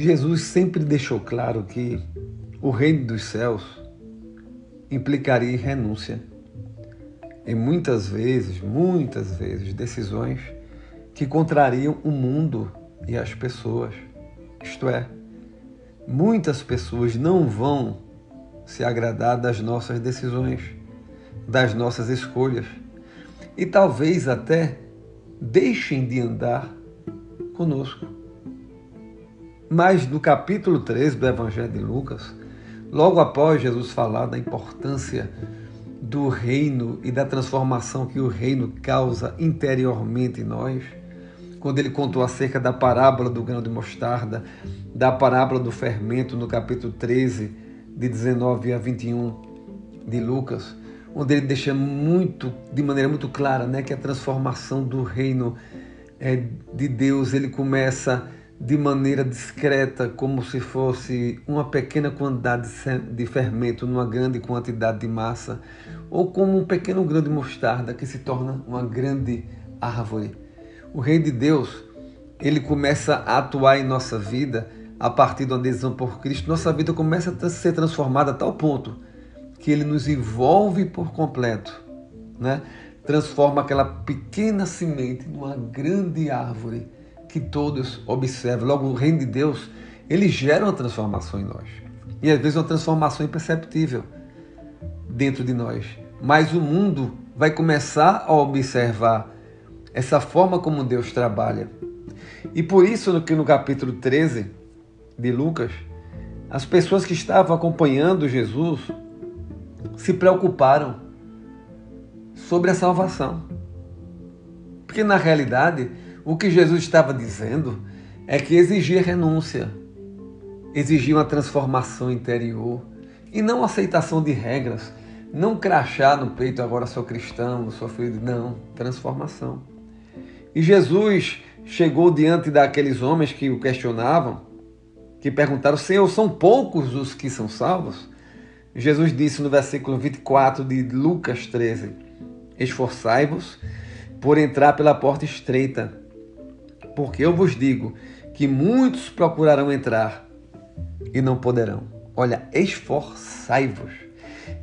Jesus sempre deixou claro que o reino dos céus implicaria renúncia. E muitas vezes, muitas vezes, decisões que contrariam o mundo e as pessoas. Isto é, muitas pessoas não vão se agradar das nossas decisões, das nossas escolhas e talvez até deixem de andar conosco. Mas no capítulo 13 do Evangelho de Lucas, logo após Jesus falar da importância do reino e da transformação que o reino causa interiormente em nós, quando ele contou acerca da parábola do grão de mostarda, da parábola do fermento no capítulo 13, de 19 a 21 de Lucas, onde ele deixa muito, de maneira muito clara, né, que a transformação do reino é, de Deus ele começa de maneira discreta, como se fosse uma pequena quantidade de fermento numa grande quantidade de massa, ou como um pequeno grão de mostarda que se torna uma grande árvore. O Rei de Deus, ele começa a atuar em nossa vida a partir da adesão por Cristo. Nossa vida começa a ser transformada a tal ponto que ele nos envolve por completo, né? Transforma aquela pequena semente numa grande árvore que todos observam. Logo, o reino de Deus, ele gera uma transformação em nós. E às vezes uma transformação imperceptível dentro de nós. Mas o mundo vai começar a observar essa forma como Deus trabalha. E por isso que no capítulo 13 de Lucas, as pessoas que estavam acompanhando Jesus se preocuparam sobre a salvação. Porque na realidade, o que Jesus estava dizendo é que exigia renúncia, exigia uma transformação interior e não aceitação de regras, não crachar no peito agora sou cristão, sou filho de não, transformação. E Jesus chegou diante daqueles homens que o questionavam, que perguntaram: Senhor, são poucos os que são salvos? Jesus disse no versículo 24 de Lucas 13: Esforçai-vos por entrar pela porta estreita, porque eu vos digo que muitos procurarão entrar e não poderão. Olha, esforçai-vos.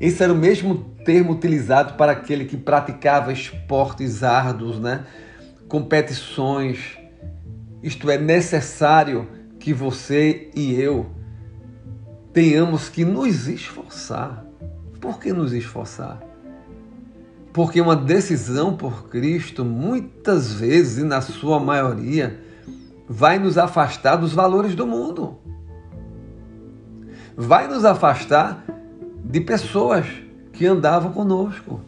Esse era o mesmo termo utilizado para aquele que praticava esportes árduos, né? competições. Isto é necessário que você e eu tenhamos que nos esforçar. Por que nos esforçar? Porque uma decisão por Cristo, muitas vezes, e na sua maioria, vai nos afastar dos valores do mundo. Vai nos afastar de pessoas que andavam conosco.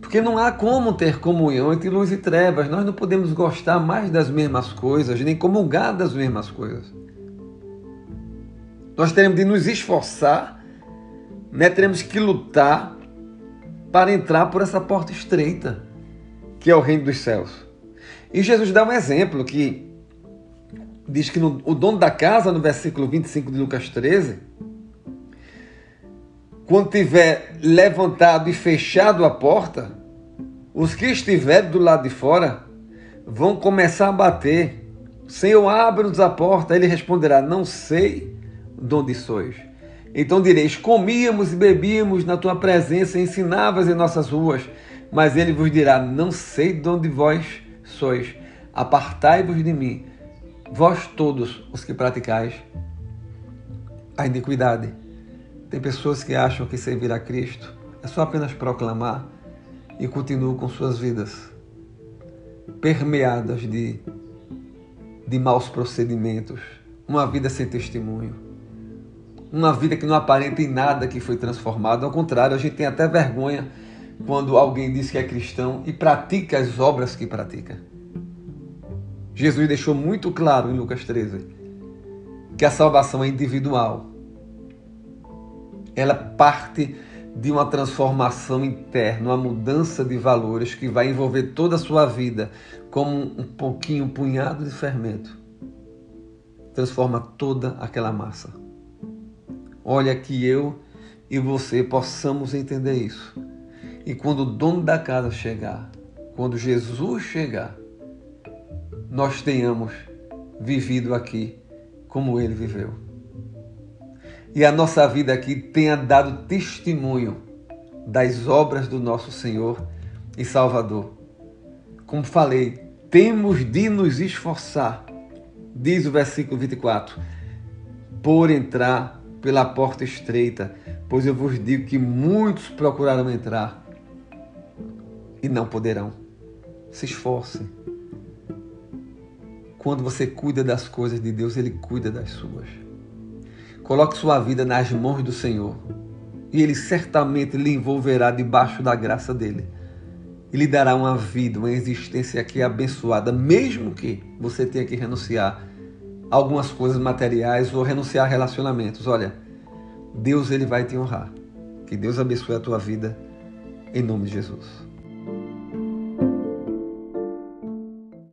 Porque não há como ter comunhão entre luz e trevas. Nós não podemos gostar mais das mesmas coisas, nem comungar das mesmas coisas. Nós teremos de nos esforçar, né? teremos que lutar para entrar por essa porta estreita, que é o reino dos céus. E Jesus dá um exemplo que diz que no, o dono da casa, no versículo 25 de Lucas 13, quando tiver levantado e fechado a porta, os que estiverem do lado de fora vão começar a bater. Senhor, abre-nos a porta. Ele responderá: Não sei de onde sois. Então direis: Comíamos e bebíamos na tua presença, ensinavas em nossas ruas. Mas ele vos dirá: Não sei de onde vós sois. Apartai-vos de mim, vós todos os que praticais a iniquidade. Tem pessoas que acham que servir a Cristo é só apenas proclamar e continuam com suas vidas permeadas de, de maus procedimentos, uma vida sem testemunho uma vida que não aparenta em nada que foi transformada. Ao contrário, a gente tem até vergonha quando alguém diz que é cristão e pratica as obras que pratica. Jesus deixou muito claro em Lucas 13 que a salvação é individual. Ela parte de uma transformação interna, uma mudança de valores que vai envolver toda a sua vida, como um pouquinho, um punhado de fermento. Transforma toda aquela massa. Olha que eu e você possamos entender isso. E quando o dono da casa chegar, quando Jesus chegar, nós tenhamos vivido aqui como ele viveu. E a nossa vida aqui tenha dado testemunho das obras do nosso Senhor e Salvador. Como falei, temos de nos esforçar, diz o versículo 24, por entrar pela porta estreita, pois eu vos digo que muitos procurarão entrar e não poderão. Se esforce. Quando você cuida das coisas de Deus, Ele cuida das suas. Coloque sua vida nas mãos do Senhor e Ele certamente lhe envolverá debaixo da graça dele. E lhe dará uma vida, uma existência aqui abençoada, mesmo que você tenha que renunciar algumas coisas materiais ou renunciar a relacionamentos. Olha, Deus ele vai te honrar. Que Deus abençoe a tua vida em nome de Jesus.